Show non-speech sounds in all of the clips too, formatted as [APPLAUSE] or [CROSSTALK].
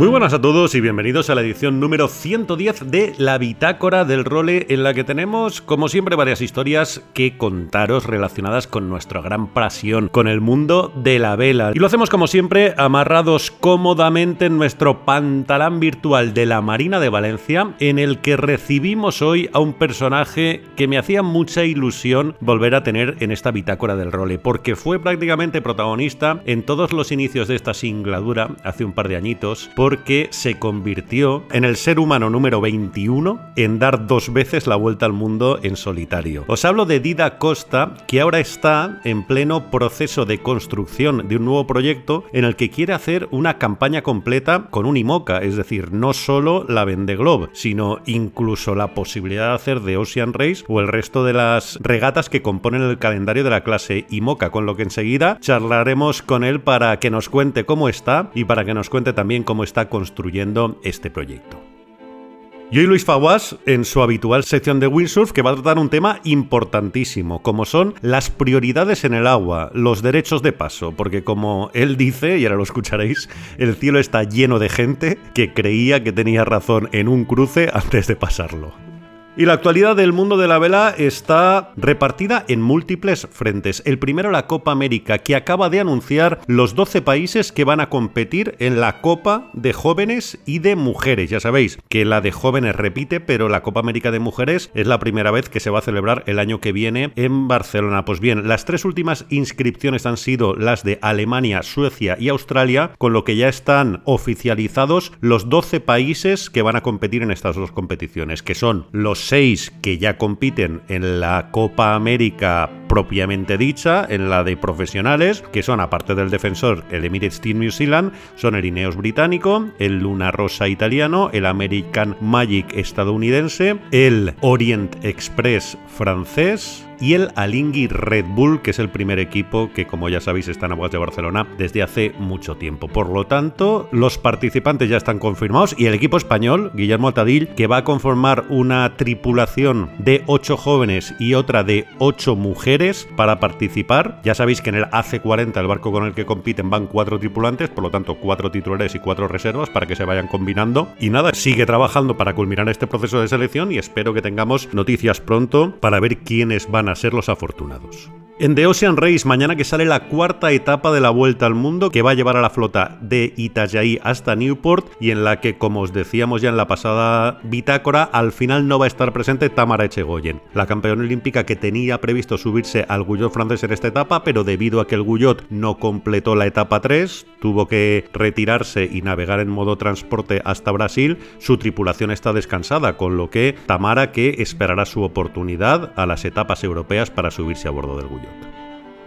Muy buenas a todos y bienvenidos a la edición número 110 de La Bitácora del Role, en la que tenemos, como siempre, varias historias que contaros relacionadas con nuestra gran pasión, con el mundo de la vela. Y lo hacemos, como siempre, amarrados cómodamente en nuestro pantalán virtual de la Marina de Valencia, en el que recibimos hoy a un personaje que me hacía mucha ilusión volver a tener en esta Bitácora del Role, porque fue prácticamente protagonista en todos los inicios de esta singladura hace un par de añitos, porque se convirtió en el ser humano número 21 en dar dos veces la vuelta al mundo en solitario. Os hablo de Dida Costa, que ahora está en pleno proceso de construcción de un nuevo proyecto en el que quiere hacer una campaña completa con un IMOCA, es decir, no solo la Vende Globe, sino incluso la posibilidad de hacer de Ocean Race o el resto de las regatas que componen el calendario de la clase IMOCA, con lo que enseguida charlaremos con él para que nos cuente cómo está y para que nos cuente también cómo está construyendo este proyecto. Y hoy Luis Faguas en su habitual sección de windsurf que va a tratar un tema importantísimo, como son las prioridades en el agua, los derechos de paso, porque como él dice, y ahora lo escucharéis, el cielo está lleno de gente que creía que tenía razón en un cruce antes de pasarlo. Y la actualidad del mundo de la vela está repartida en múltiples frentes. El primero, la Copa América, que acaba de anunciar los 12 países que van a competir en la Copa de Jóvenes y de Mujeres. Ya sabéis que la de jóvenes repite, pero la Copa América de Mujeres es la primera vez que se va a celebrar el año que viene en Barcelona. Pues bien, las tres últimas inscripciones han sido las de Alemania, Suecia y Australia, con lo que ya están oficializados los 12 países que van a competir en estas dos competiciones, que son los seis que ya compiten en la Copa América propiamente dicha, en la de profesionales, que son, aparte del defensor, el Emirates Team New Zealand, son el Ineos británico, el Luna Rosa italiano, el American Magic estadounidense, el Orient Express francés, y el Alingui Red Bull, que es el primer equipo que, como ya sabéis, está en aguas de Barcelona desde hace mucho tiempo. Por lo tanto, los participantes ya están confirmados y el equipo español, Guillermo Altadil, que va a conformar una tripulación de 8 jóvenes y otra de 8 mujeres para participar. Ya sabéis que en el AC40, el barco con el que compiten, van 4 tripulantes, por lo tanto, 4 titulares y 4 reservas para que se vayan combinando. Y nada, sigue trabajando para culminar este proceso de selección y espero que tengamos noticias pronto para ver quiénes van a a ser los afortunados. En The Ocean Race, mañana que sale la cuarta etapa de la Vuelta al Mundo, que va a llevar a la flota de Itajaí hasta Newport y en la que, como os decíamos ya en la pasada bitácora, al final no va a estar presente Tamara Echegoyen, la campeona olímpica que tenía previsto subirse al Guyot francés en esta etapa, pero debido a que el Guyot no completó la etapa 3, tuvo que retirarse y navegar en modo transporte hasta Brasil, su tripulación está descansada, con lo que Tamara que esperará su oportunidad a las etapas europeas para subirse a bordo del Guyot.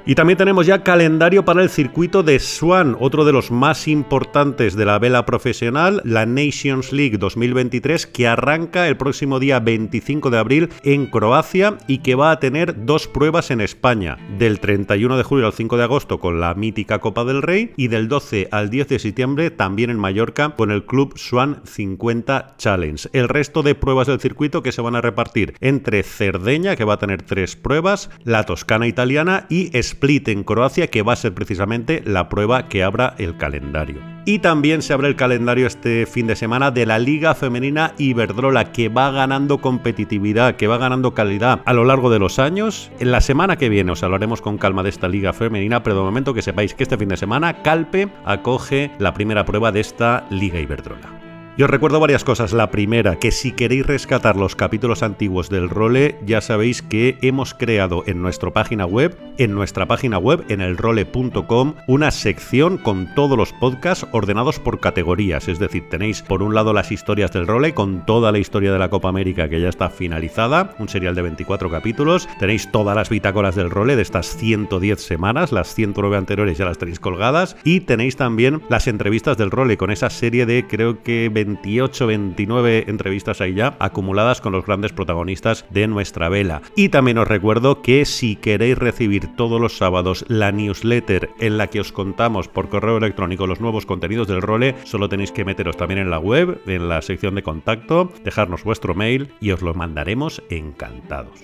Y también tenemos ya calendario para el circuito de Swan, otro de los más importantes de la vela profesional, la Nations League 2023, que arranca el próximo día 25 de abril en Croacia y que va a tener dos pruebas en España, del 31 de julio al 5 de agosto con la mítica Copa del Rey y del 12 al 10 de septiembre también en Mallorca con el Club Swan 50 Challenge. El resto de pruebas del circuito que se van a repartir entre Cerdeña, que va a tener tres pruebas, la Toscana italiana y Split en Croacia, que va a ser precisamente la prueba que abra el calendario. Y también se abre el calendario este fin de semana de la Liga Femenina Iberdrola, que va ganando competitividad, que va ganando calidad a lo largo de los años. En la semana que viene os hablaremos con calma de esta Liga Femenina, pero de momento que sepáis que este fin de semana Calpe acoge la primera prueba de esta Liga Iberdrola. Y os recuerdo varias cosas. La primera, que si queréis rescatar los capítulos antiguos del role, ya sabéis que hemos creado en nuestra página web, en nuestra página web, en el role.com, una sección con todos los podcasts ordenados por categorías. Es decir, tenéis por un lado las historias del role con toda la historia de la Copa América que ya está finalizada, un serial de 24 capítulos. Tenéis todas las bitácoras del role de estas 110 semanas, las 109 anteriores ya las tenéis colgadas. Y tenéis también las entrevistas del role con esa serie de creo que 28, 29 entrevistas ahí ya acumuladas con los grandes protagonistas de nuestra vela. Y también os recuerdo que si queréis recibir todos los sábados la newsletter en la que os contamos por correo electrónico los nuevos contenidos del role, solo tenéis que meteros también en la web, en la sección de contacto, dejarnos vuestro mail y os lo mandaremos encantados.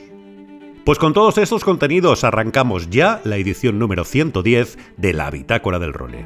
Pues con todos estos contenidos arrancamos ya la edición número 110 de la Bitácora del Role.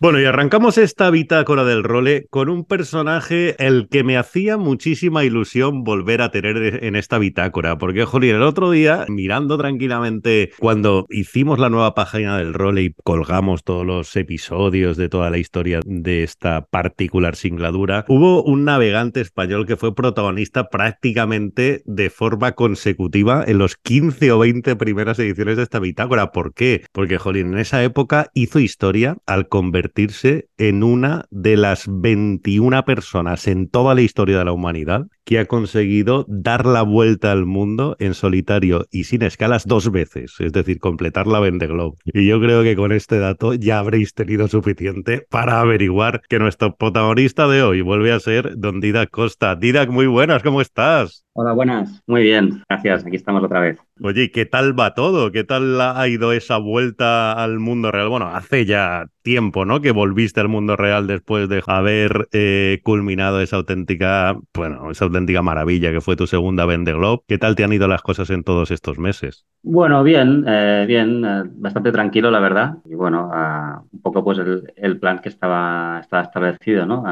Bueno, y arrancamos esta bitácora del role con un personaje el que me hacía muchísima ilusión volver a tener en esta bitácora, porque, jolín, el otro día, mirando tranquilamente cuando hicimos la nueva página del role y colgamos todos los episodios de toda la historia de esta particular singladura, hubo un navegante español que fue protagonista prácticamente de forma consecutiva en los 15 o 20 primeras ediciones de esta bitácora. ¿Por qué? Porque, jolín, en esa época hizo historia al convertir convertirse en una de las 21 personas en toda la historia de la humanidad que ha conseguido dar la vuelta al mundo en solitario y sin escalas dos veces, es decir, completar la Vende Globe. Y yo creo que con este dato ya habréis tenido suficiente para averiguar que nuestro protagonista de hoy vuelve a ser Don Didac Costa. Didac, muy buenas, ¿cómo estás? Hola, buenas. Muy bien, gracias. Aquí estamos otra vez. Oye, ¿qué tal va todo? ¿Qué tal ha ido esa vuelta al mundo real? Bueno, hace ya tiempo, ¿no? Que volviste al mundo real después de haber eh, culminado esa auténtica, bueno, esa auténtica maravilla que fue tu segunda Vende Globe. ¿Qué tal te han ido las cosas en todos estos meses? Bueno, bien, eh, bien, eh, bastante tranquilo, la verdad. Y bueno, ah, un poco pues el, plan que estaba, estaba establecido, ¿no?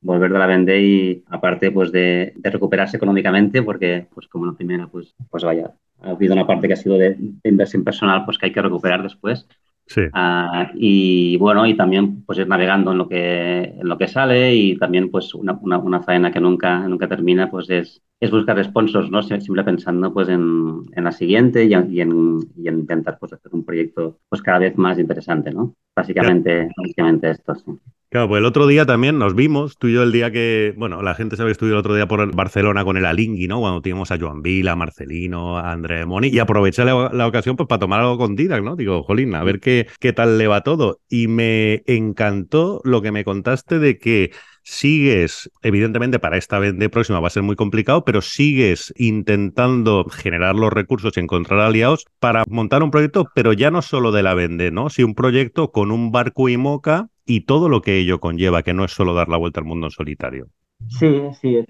volver de la vende y aparte pues de, recuperarse económicamente porque pues como la primera pues pues vaya ha habido una parte que ha sido de, inversión personal pues que hay que recuperar después sí. Ah, y bueno y también pues ir navegando en lo que en lo que sale y también pues una, una, faena que nunca nunca termina pues es es buscar sponsors, ¿no? Siempre pensando pues en, en la siguiente y en, y en, intentar pues hacer un proyecto pues cada vez más interesante, ¿no? Básicamente, básicamente esto, sí. Claro, pues el otro día también nos vimos, tú y yo el día que, bueno, la gente sabe que estuve el otro día por Barcelona con el Alingui, ¿no? Cuando tuvimos a Joan Vila, a Marcelino, a André Moni, y aproveché la, ocasión pues para tomar algo con Didac, ¿no? Digo, jolín, a ver qué, qué tal le va todo. Y me encantó lo que me contaste de que sigues, evidentemente para esta vez de próxima va a ser muy complicado, pero sigues intentando generar los recursos y encontrar aliados para montar un proyecto, pero ya no solo de la vende, ¿no? Si un proyecto con un barco y moca y todo lo que ello conlleva, que no es solo dar la vuelta al mundo en solitario. Sí, sí,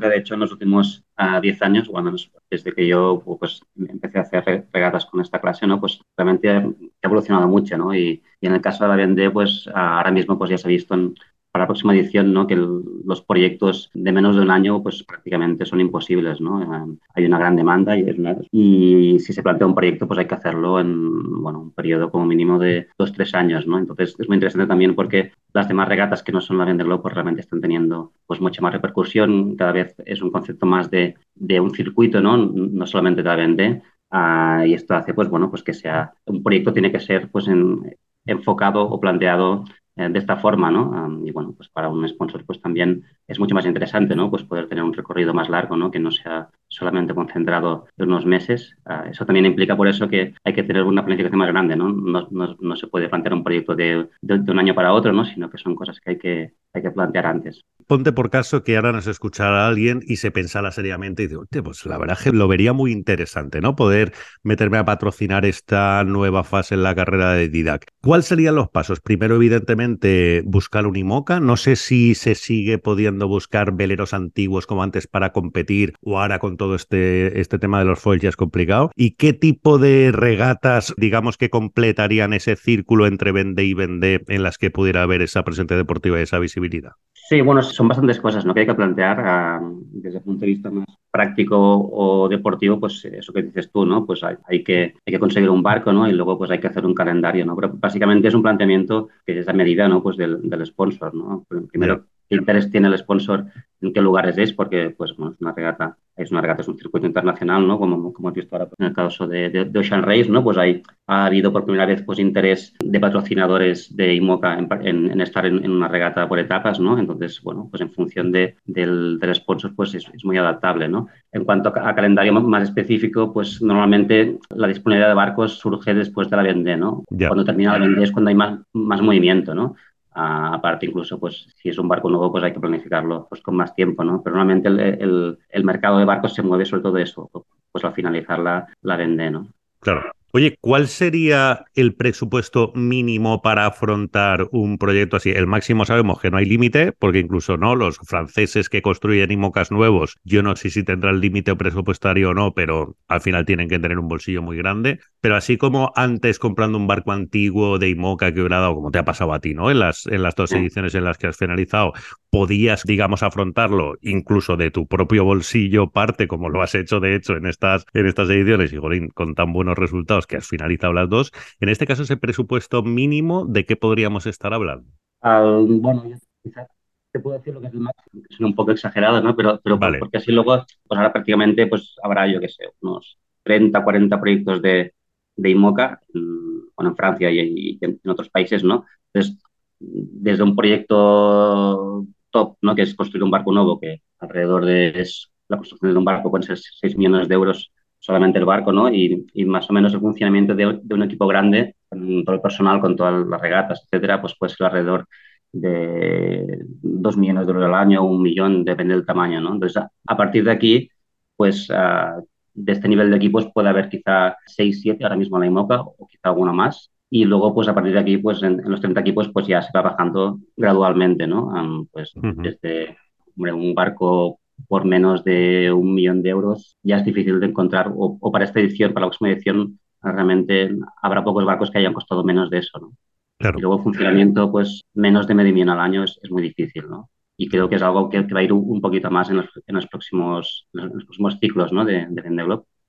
que de hecho en los últimos 10 ah, años, bueno, desde que yo pues, empecé a hacer regatas con esta clase, ¿no? Pues realmente ha evolucionado mucho, ¿no? Y, y en el caso de la Vendée, pues ahora mismo pues ya se ha visto en, para la próxima edición, ¿no? que los proyectos de menos de un año pues prácticamente son imposibles. ¿no? Eh, hay una gran demanda y, y si se plantea un proyecto pues hay que hacerlo en bueno, un periodo como mínimo de dos, tres años. ¿no? Entonces es muy interesante también porque las demás regatas que no son la Vendée pues realmente están teniendo pues mucha más repercusión. Cada vez es un concepto más de, de un circuito, no, no solamente de la Vendée. Ah, y esto hace pues bueno pues que sea un proyecto tiene que ser pues en, enfocado o planteado eh, de esta forma, ¿no? y bueno, pues para un sponsor pues también es mucho más interesante, ¿no? Pues poder tener un recorrido más largo, ¿no? Que no sea solamente concentrado en unos meses. Ah, eso también implica por eso que hay que tener una planificación más grande, ¿no? No, no, se puede plantear un proyecto de, de, un año para otro, ¿no? Sino que son cosas que hay que, hay que plantear antes. Ponte por caso que ahora nos escuchara alguien y se pensara seriamente y digo, pues la verdad que lo vería muy interesante, ¿no? Poder meterme a patrocinar esta nueva fase en la carrera de Didac. ¿Cuáles serían los pasos? Primero, evidentemente, buscar un IMOCA. No sé si se sigue pudiendo buscar veleros antiguos como antes para competir o ahora con todo este, este tema de los foils ya es complicado. ¿Y qué tipo de regatas, digamos, que completarían ese círculo entre vende y vende en las que pudiera haber esa presencia deportiva y esa visibilidad? Sí, bueno, son bastantes cosas ¿no? que hay que plantear ah, desde el punto de vista más práctico o deportivo, pues eso que dices tú, ¿no? Pues hay, que, hay que conseguir un barco, ¿no? Y luego pues hay que hacer un calendario, ¿no? Pero básicamente es un planteamiento que es a medida, ¿no? Pues del, del sponsor, ¿no? Primero, qué interés tiene el sponsor, en qué lugares es, porque pues bueno, es una regata, es una regata, es un circuito internacional, ¿no? Como, como hemos visto ahora en el caso de, de, Ocean Race, ¿no? Pues hay, ha habido por primera vez pues interés de patrocinadores de IMOCA en, en, estar en, una regata por etapas, ¿no? Entonces, bueno, pues en función de, del, del sponsor, pues es, es, muy adaptable, ¿no? En cuanto a, calendario más específico, pues normalmente la disponibilidad de barcos surge después de la vende, ¿no? Cuando termina la vende es cuando hay más, más movimiento, ¿no? Aparte, incluso, pues si es un barco nuevo, pues hay que planificarlo pues, con más tiempo, ¿no? Pero normalmente el, el, mercado de barcos se mueve sobre todo eso, pues al finalizar la, la vende, ¿no? Claro. Oye, ¿cuál sería el presupuesto mínimo para afrontar un proyecto así? El máximo sabemos que no hay límite, porque incluso no los franceses que construyen IMOCAS nuevos, yo no sé si tendrán límite presupuestario o no, pero al final tienen que tener un bolsillo muy grande. Pero así como antes comprando un barco antiguo de IMOCA que hubiera dado, como te ha pasado a ti, ¿no? En las, en las dos ediciones en las que has finalizado, podías, digamos, afrontarlo incluso de tu propio bolsillo parte, como lo has hecho de hecho en estas, en estas ediciones y con tan buenos resultados que has finalizado las dos. En este caso, ese presupuesto mínimo, ¿de qué podríamos estar hablando? bueno, quizás te puedo decir lo que es el máximo, que son un poco exagerados, ¿no? Pero, pero porque así luego, pues ahora prácticamente pues habrá, yo qué sé, unos 30, 40 proyectos de, de IMOCA, bueno, en Francia y, en, otros países, ¿no? Entonces, desde un proyecto top, ¿no? Que es construir un barco nuevo, que alrededor de la construcción de un barco pueden ser 6 millones de euros solamente el barco, ¿no? Y, más o menos el funcionamiento de, un equipo grande, con todo el personal, con todas las regatas, etcétera, pues puede ser alrededor de dos millones de euros al año, un millón, depende del tamaño, ¿no? Entonces, a, partir de aquí, pues ah, de este nivel de equipos puede haber quizá seis, siete, ahora mismo en la IMOCA, o quizá alguno más. Y luego, pues a partir de aquí, pues en, los 30 equipos, pues ya se va bajando gradualmente, ¿no? pues desde un barco por menos de un millón de euros ya es difícil de encontrar, o, para esta edición, para la próxima edición, realmente habrá pocos barcos que hayan costado menos de eso, ¿no? Y luego funcionamiento, pues menos de medio millón al año es, muy difícil, ¿no? Y creo que es algo que, va a ir un, poquito más en los, en los, próximos, en los próximos ciclos, ¿no? De, de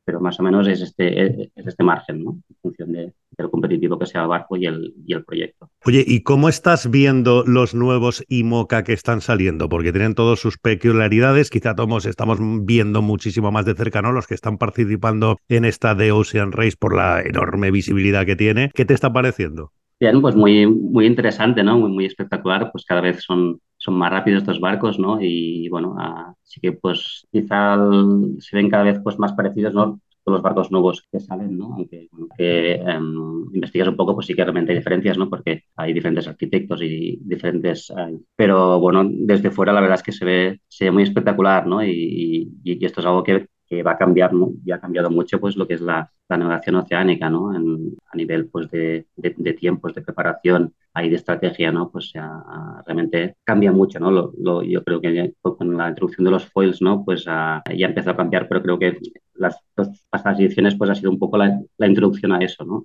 pero más o menos es este, es este margen, ¿no? En función de, lo competitivo que sea el barco y el, y el proyecto. Oye, ¿y cómo estás viendo los nuevos IMOCA que están saliendo? Porque tienen todas sus peculiaridades, quizá todos estamos viendo muchísimo más de cerca, ¿no? Los que están participando en esta de Ocean Race por la enorme visibilidad que tiene. ¿Qué te está pareciendo? Bien, pues muy, muy interesante, ¿no? Muy, muy espectacular, pues cada vez son, son más rápidos estos barcos, ¿no? Y bueno, así que pues quizá se ven cada vez pues más parecidos, ¿no? los barcos nuevos que salen, ¿no? Aunque, em, investigas un poco, pues sí que realmente hay diferencias, ¿no? Porque hay diferentes arquitectos y diferentes... Eh, pero bueno, desde fuera la verdad es que se ve, se ve muy espectacular, ¿no? Y, esto es algo que, que va a cambiar, ¿no? Y ha cambiado mucho, pues, lo que es la, la navegación oceánica, ¿no? a nivel, pues, de, de, tiempos, de preparación y de estrategia, ¿no? Pues ya, realmente cambia mucho, ¿no? Lo, yo creo que con la introducción de los foils, ¿no? Pues ya empezó a cambiar, pero creo que las dos pasadas ediciones, pues, ha sido un poco la, la introducción a eso, ¿no?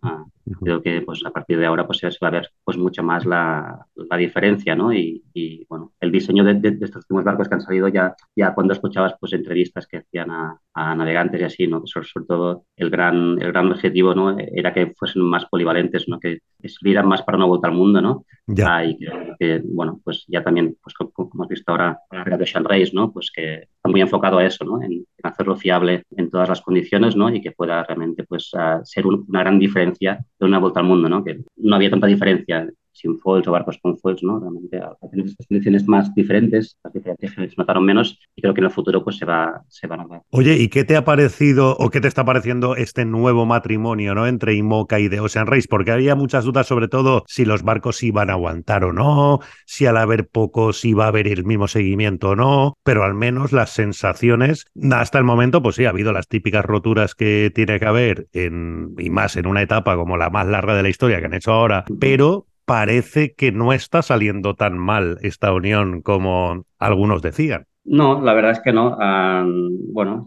creo que, pues, a partir de ahora, pues, se va a ver, pues, mucho más la, la diferencia, ¿no? Y, y, bueno, el diseño de, de, estos últimos barcos que han salido ya, ya cuando escuchabas, pues, entrevistas que hacían a, a navegantes y así, ¿no? Sobre, sobre todo el gran el gran objetivo ¿no? era que fuesen más polivalentes, ¿no? que sirvieran más para una vuelta al mundo. ¿no? Ya. Ah, y que, bueno, pues ya también, pues, como, hemos visto ahora, la de Sean Race, ¿no? pues que está muy enfocado a eso, ¿no? en, hacerlo fiable en todas las condiciones ¿no? y que pueda realmente pues, ser una gran diferencia de una vuelta al mundo, ¿no? que no había tanta diferencia sin foils o barcos con foils, ¿no? Realmente tener estas condiciones más diferentes, las diferencias se notaron menos y creo que en el futuro pues se va, se van a ver. Oye, ¿y qué te ha parecido o qué te está pareciendo este nuevo matrimonio, ¿no? Entre IMOCA y de Ocean Race, porque había muchas dudas sobre todo si los barcos iban a aguantar o no, si al haber pocos iba a haber el mismo seguimiento o no, pero al menos las sensaciones, hasta el momento, pues sí, ha habido las típicas roturas que tiene que haber en, y más en una etapa como la más larga de la historia que han hecho ahora, pero parece que no está saliendo tan mal esta unión como algunos decían. No, la verdad es que no. Ah, bueno,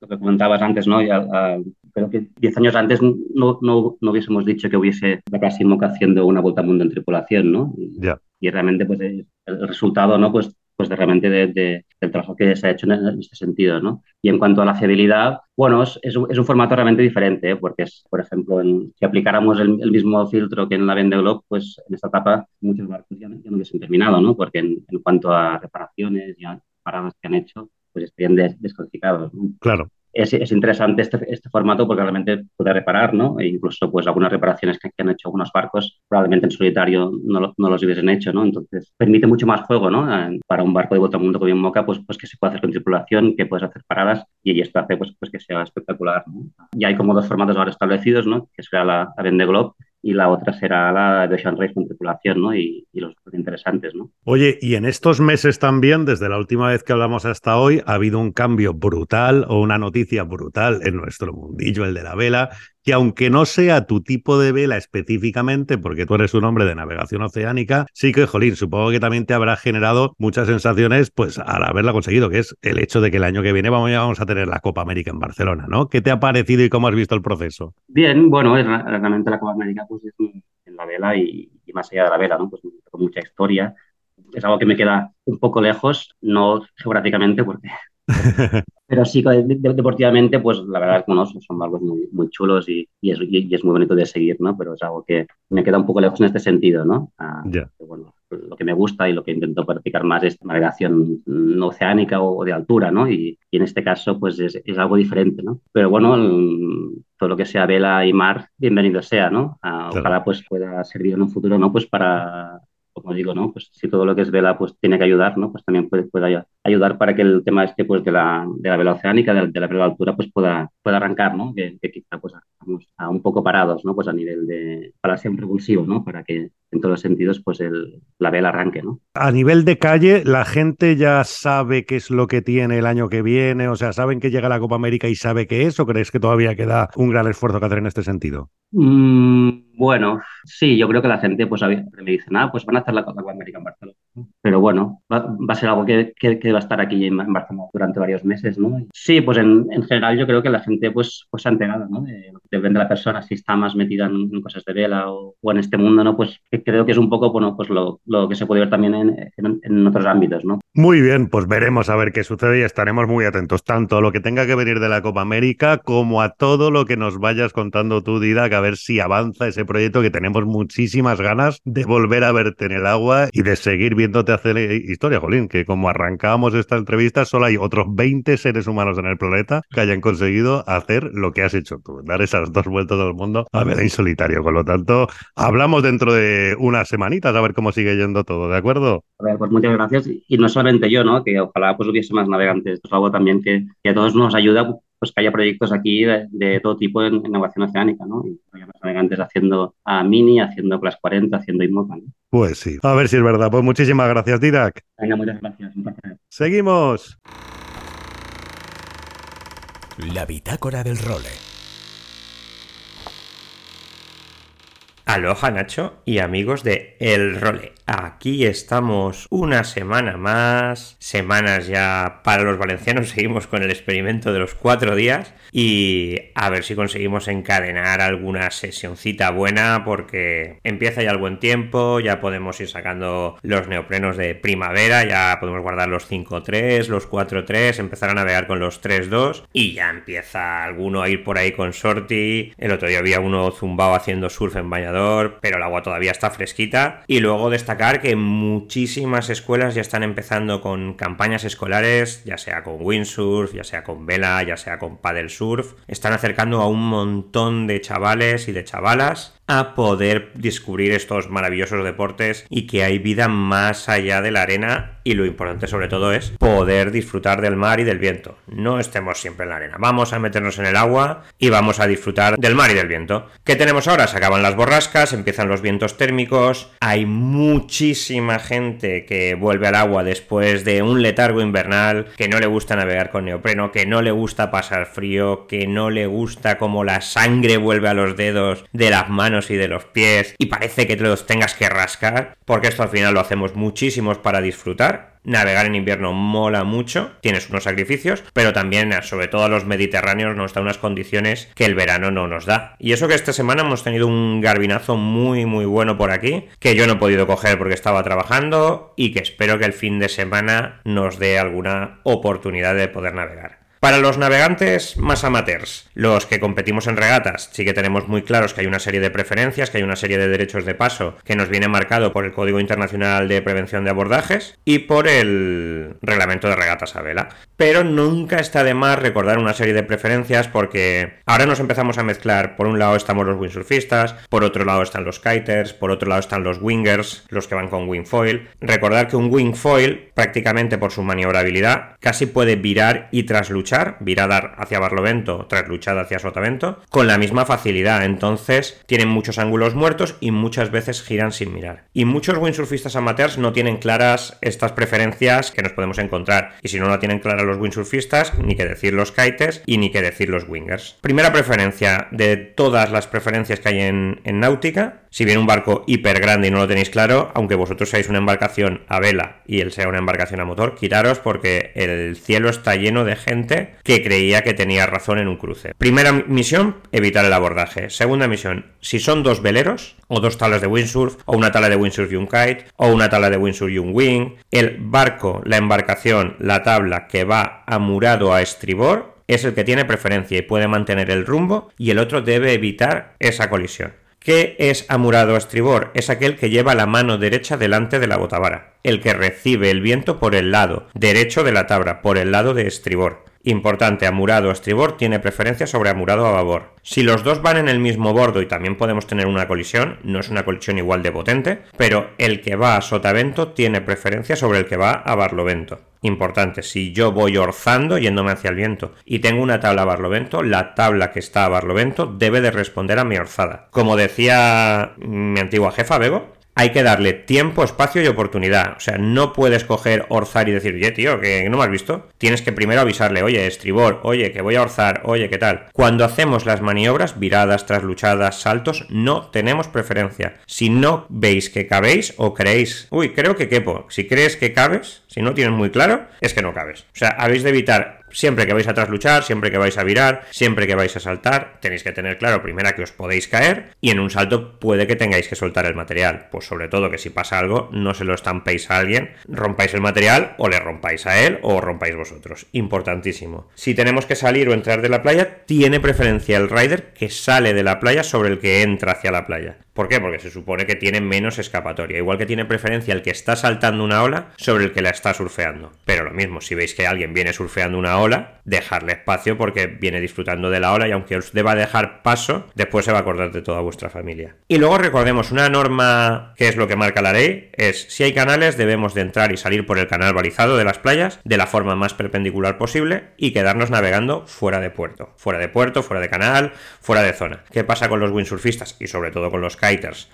lo que comentabas antes, ¿no? Ya, ah, creo que 10 años antes no, no, no, hubiésemos dicho que hubiese la Casimoca haciendo una vuelta al mundo en tripulación, ¿no? Y, ya. y realmente, pues, el resultado, ¿no? Pues pues de realmente del trabajo que se ha hecho en, este sentido, ¿no? Y en cuanto a la fiabilidad, bueno, es, es, un, formato realmente diferente, ¿eh? porque es, por ejemplo, si aplicáramos el, mismo filtro que en la Vende Globe, pues en esta etapa muchos barcos ya, no hubiesen terminado, ¿no? Porque en, cuanto a reparaciones y paradas que han hecho, pues estarían des, descalificados. ¿no? Claro es, es interesante este, este, formato porque realmente puede reparar, ¿no? E incluso pues algunas reparaciones que, han hecho algunos barcos probablemente en solitario no, no, los hubiesen hecho, ¿no? Entonces permite mucho más juego, ¿no? Para un barco de mundo como bien Moca, pues, pues que se puede hacer con tripulación, que puedes hacer paradas y esto hace pues, pues que sea espectacular, ¿no? Y hay como dos formatos ahora establecidos, ¿no? Que será la, la Vende Globe y la otra será la de Ocean con tripulación, ¿no? Y, y los interesantes, ¿no? Oye, y en estos meses también, desde la última vez que hablamos hasta hoy, ha habido un cambio brutal o una noticia brutal en nuestro mundillo, el de la vela, que aunque no sea tu tipo de vela específicamente, porque tú eres un hombre de navegación oceánica, sí que, jolín, supongo que también te habrá generado muchas sensaciones, pues al haberla conseguido, que es el hecho de que el año que viene vamos a tener la Copa América en Barcelona, ¿no? ¿Qué te ha parecido y cómo has visto el proceso? Bien, bueno, realmente la Copa América pues es en la vela y, más allá de la vela, ¿no? Pues con mucha historia. Es algo que me queda un poco lejos, no geográficamente, porque [LAUGHS] Pero sí, deportivamente, pues la verdad es que bueno, son barcos muy, muy chulos y, y, es, y, es, muy bonito de seguir, ¿no? Pero es algo que me queda un poco lejos en este sentido, ¿no? Ah, bueno, lo que me gusta y lo que intento practicar más es navegación no oceánica o, de altura, ¿no? Y, y, en este caso, pues es, es, algo diferente, ¿no? Pero bueno, todo lo que sea vela y mar, bienvenido sea, ¿no? Ah, ojalá pues pueda servir en un futuro, ¿no? Pues para como digo, ¿no? Pues si todo lo que es vela pues tiene que ayudar, ¿no? Pues también puede, puede ayudar para que el tema este pues de la, de la vela oceánica, de, la vela altura, pues pueda, pueda arrancar, ¿no? Que, quizá pues estamos a un poco parados, ¿no? Pues a nivel de, para ser propulsivo, ¿no? Para que en todos los sentidos pues el, la vela arranque, ¿no? A nivel de calle, la gente ya sabe qué es lo que tiene el año que viene, o sea, ¿saben que llega la Copa América y sabe qué es o crees que todavía queda un gran esfuerzo que hacer en este sentido? Mm, bueno, sí, yo creo que la gente pues me dice, nada, pues van a hacer la Copa América en Barcelona. Pero bueno, va, a ser algo que, que, va a estar aquí en, Barcelona durante varios meses, ¿no? Sí, pues en, en, general yo creo que la gente pues, pues se ha enterado, ¿no? De, depende de la persona, si está más metida en, cosas de vela o, en este mundo, ¿no? Pues creo que es un poco, bueno, pues lo, que se puede ver también en, otros ámbitos, ¿no? Muy bien, pues veremos a ver qué sucede y estaremos muy atentos tanto a lo que tenga que venir de la Copa América como a todo lo que nos vayas contando tú, Didac, a ver si avanza ese proyecto que tenemos muchísimas ganas de volver a verte en el agua y de seguir viéndote hacer historia, Jolín, que como arrancábamos esta entrevista, solo hay otros 20 seres humanos en el planeta que hayan conseguido hacer lo que has hecho tú, dar esas dos vueltas al mundo a ver en solitario. Con lo tanto, hablamos dentro de unas semanitas a ver cómo sigue yendo todo, ¿de acuerdo? A ver, pues muchas gracias. Y no solamente yo, ¿no? Que ojalá pues hubiese más navegantes. Es algo también que, que a todos nos ayuda pues que haya proyectos aquí de, todo tipo en, innovación oceánica, ¿no? Y navegantes haciendo a Mini, haciendo Class 40, haciendo ¿no? Pues sí. A ver si es verdad. Pues muchísimas gracias, Didac. Venga, muchas gracias. Seguimos. La bitácora del role. Aloha Nacho y amigos de El Role. Aquí estamos una semana más, semanas ya para los valencianos, [LAUGHS] seguimos con el experimento de los cuatro días y a ver si conseguimos encadenar alguna sesioncita buena porque empieza ya el buen tiempo, ya podemos ir sacando los neoprenos de primavera, ya podemos guardar los 5-3, los 4-3, empezar a navegar con los 3-2 y ya empieza alguno a ir por ahí con sorti. El otro día había uno zumbado haciendo surf en pero el agua todavía está fresquita. Y luego destacar que muchísimas escuelas ya están empezando con campañas escolares, ya sea con windsurf, ya sea con vela, ya sea con paddle surf. Están acercando a un montón de chavales y de chavalas a poder descubrir estos maravillosos deportes y que hay vida más allá de la arena y lo importante sobre todo es poder disfrutar del mar y del viento. No estemos siempre en la arena, vamos a meternos en el agua y vamos a disfrutar del mar y del viento. ¿Qué tenemos ahora? Se acaban las borrascas, empiezan los vientos térmicos, hay muchísima gente que vuelve al agua después de un letargo invernal, que no le gusta navegar con neopreno, que no le gusta pasar frío, que no le gusta como la sangre vuelve a los dedos de las manos y de los pies y parece que te los tengas que rascar, porque esto al final lo hacemos muchísimos para disfrutar Navegar en invierno mola mucho, tienes unos sacrificios, pero también, sobre todo a los mediterráneos, nos da unas condiciones que el verano no nos da. Y eso que esta semana hemos tenido un garbinazo muy, muy bueno por aquí, que yo no he podido coger porque estaba trabajando y que espero que el fin de semana nos dé alguna oportunidad de poder navegar. Para los navegantes más amateurs, los que competimos en regatas, sí que tenemos muy claros que hay una serie de preferencias, que hay una serie de derechos de paso que nos viene marcado por el Código Internacional de Prevención de Abordajes y por el Reglamento de Regatas a Vela. Pero nunca está de más recordar una serie de preferencias porque ahora nos empezamos a mezclar. Por un lado estamos los windsurfistas, por otro lado están los kiters, por otro lado están los wingers, los que van con wingfoil. Recordar que un wingfoil, prácticamente por su maniobrabilidad, casi puede virar y trasluchar virada hacia Barlovento, trasluchada hacia Sotavento, con la misma facilidad. Entonces tienen muchos ángulos muertos y muchas veces giran sin mirar. Y muchos windsurfistas amateurs no tienen claras estas preferencias que nos podemos encontrar. Y si no lo tienen claras los windsurfistas, ni que decir los kites y ni que decir los wingers. Primera preferencia de todas las preferencias que hay en, en náutica si viene un barco hiper grande y no lo tenéis claro, aunque vosotros seáis una embarcación a vela y él sea una embarcación a motor, quitaros porque el cielo está lleno de gente que creía que tenía razón en un cruce. Primera misión, evitar el abordaje. Segunda misión, si son dos veleros, o dos tablas de windsurf, o una tabla de windsurf y un kite, o una tabla de windsurf y un wing, el barco, la embarcación, la tabla que va amurado a estribor, es el que tiene preferencia y puede mantener el rumbo y el otro debe evitar esa colisión. ¿Qué es amurado a estribor? Es aquel que lleva la mano derecha delante de la botavara, el que recibe el viento por el lado derecho de la tabla, por el lado de estribor. Importante, amurado estribor tiene preferencia sobre amurado a babor. Si los dos van en el mismo bordo y también podemos tener una colisión, no es una colisión igual de potente, pero el que va a sotavento tiene preferencia sobre el que va a barlovento. Importante, si yo voy orzando yéndome hacia el viento y tengo una tabla a barlovento, la tabla que está a barlovento debe de responder a mi orzada. Como decía mi antigua jefa Bego, hay que darle tiempo, espacio y oportunidad. O sea, no puedes coger, orzar y decir, oye, tío, que no me has visto. Tienes que primero avisarle, oye, estribor, oye, que voy a orzar, oye, ¿qué tal? Cuando hacemos las maniobras, viradas, trasluchadas, saltos, no tenemos preferencia. Si no veis que cabéis o creéis, uy, creo que quepo. Si crees que cabes, si no tienes muy claro, es que no cabes. O sea, habéis de evitar siempre que vais a trasluchar, siempre que vais a virar, siempre que vais a saltar, tenéis que tener claro primero que os podéis caer y en un salto puede que tengáis que soltar el material. Pues sobre todo que si pasa algo, no se lo estampéis a alguien, rompáis el material o le rompáis a él o rompáis vosotros. Importantísimo. Si tenemos que salir o entrar de la playa, tiene preferencia el rider que sale de la playa sobre el que entra hacia la playa. ¿Por qué? Porque se supone que tiene menos escapatoria. Igual que tiene preferencia el que está saltando una ola sobre el que la está surfeando. Pero lo mismo, si veis que alguien viene surfeando una ola, dejarle espacio porque viene disfrutando de la ola y aunque os deba dejar paso, después se va a acordar de toda vuestra familia. Y luego recordemos una norma que es lo que marca la ley, es si hay canales debemos de entrar y salir por el canal balizado de las playas de la forma más perpendicular posible y quedarnos navegando fuera de puerto. Fuera de puerto, fuera de canal, fuera de zona. ¿Qué pasa con los windsurfistas y sobre todo con los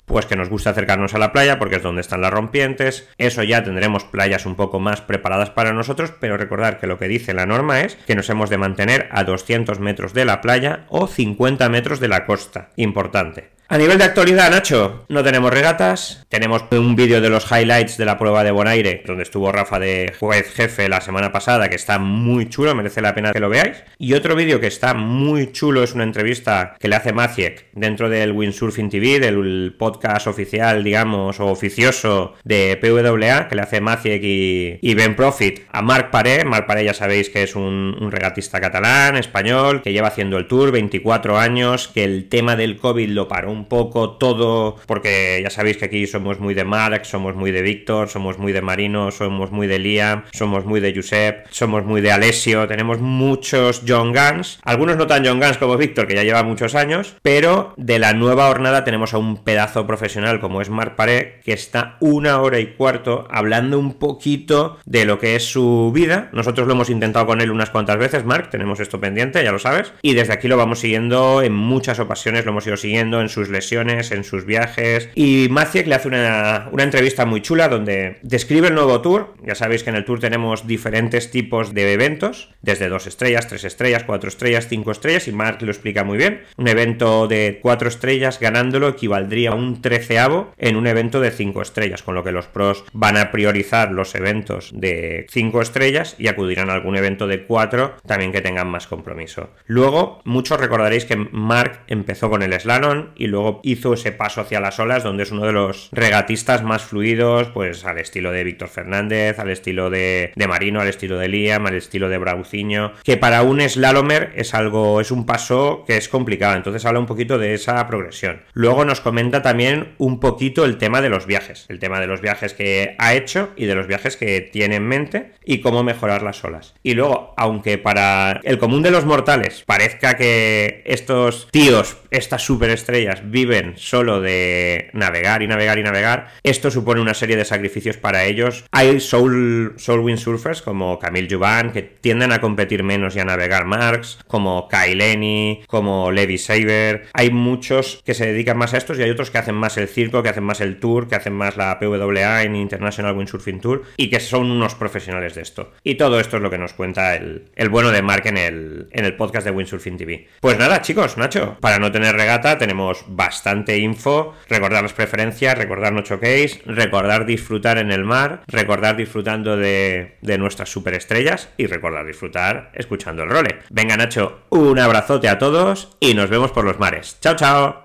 pues que nos gusta acercarnos a la playa porque es donde están las rompientes. Eso ya tendremos playas un poco más preparadas para nosotros, pero recordar que lo que dice la norma es que nos hemos de mantener a 200 metros de la playa o 50 metros de la costa. Importante. A nivel de actualidad, Nacho, no tenemos regatas. Tenemos un vídeo de los highlights de la prueba de Bonaire, donde estuvo Rafa de juez jefe la semana pasada, que está muy chulo, merece la pena que lo veáis. Y otro vídeo que está muy chulo es una entrevista que le hace Maciek dentro del Windsurfing TV, del podcast oficial, digamos, o oficioso de PWA, que le hace Maciek y, Ben Profit a Marc Paré. Marc Paré ya sabéis que es un, un regatista catalán, español, que lleva haciendo el tour 24 años, que el tema del COVID lo paró un poco todo, porque ya sabéis que aquí somos muy de Mark, somos muy de Víctor, somos muy de Marino, somos muy de Liam, somos muy de Josep, somos muy de Alessio, tenemos muchos John Guns, algunos no tan John Guns como Víctor, que ya lleva muchos años, pero de la nueva jornada tenemos a un pedazo profesional como es Mark Paré, que está una hora y cuarto hablando un poquito de lo que es su vida. Nosotros lo hemos intentado con él unas cuantas veces, Mark, tenemos esto pendiente, ya lo sabes, y desde aquí lo vamos siguiendo en muchas ocasiones, lo hemos ido siguiendo en sus lesiones, en sus viajes. Y Maciek le hace una, una entrevista muy chula donde describe el nuevo tour. Ya sabéis que en el tour tenemos diferentes tipos de eventos, desde dos estrellas, tres estrellas, cuatro estrellas, cinco estrellas, y Mark lo explica muy bien. Un evento de cuatro estrellas ganándolo equivaldría a un treceavo en un evento de cinco estrellas, con lo que los pros van a priorizar los eventos de cinco estrellas y acudirán a algún evento de cuatro también que tengan más compromiso. Luego, muchos recordaréis que Mark empezó con el slalom y luego hizo ese paso hacia las olas, donde es uno de los regatistas más fluidos, pues al estilo de Víctor Fernández, al estilo de, de Marino, al estilo de Liam, al estilo de Brauciño, que para un slalomer es algo, es un paso que es complicado, entonces habla un poquito de esa progresión. Luego nos comenta también un poquito el tema de los viajes, el tema de los viajes que ha hecho y de los viajes que tiene en mente y cómo mejorar las olas. Y luego, aunque para el común de los mortales parezca que estos tíos, estas superestrellas, viven solo de navegar y navegar y navegar, esto supone una serie de sacrificios para ellos. Hay Soul, Soul Windsurfers como Camille Juvan que tienden a competir menos y a navegar Marks, como Lenny, como Levi Saber. Hay muchos que se dedican más a estos y hay otros que hacen más el circo, que hacen más el tour, que hacen más la PWA en International Windsurfing Tour y que son unos profesionales de esto. Y todo esto es lo que nos cuenta el, bueno de Mark en el, en el podcast de Windsurfing TV. Pues nada, chicos, Nacho, para no tener regata tenemos bastante info, recordar las preferencias, recordar no choquéis, recordar disfrutar en el mar, recordar disfrutando de, de nuestras superestrellas y recordar disfrutar escuchando el role. Venga, Nacho, un abrazote a todos y nos vemos por los mares. Chao, chao.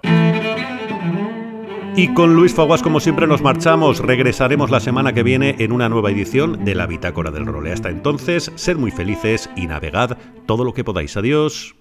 Y con Luis Faguas, como siempre, nos marchamos. Regresaremos la semana que viene en una nueva edición de la Bitácora del Role. Hasta entonces, sed muy felices y navegad todo lo que podáis. Adiós.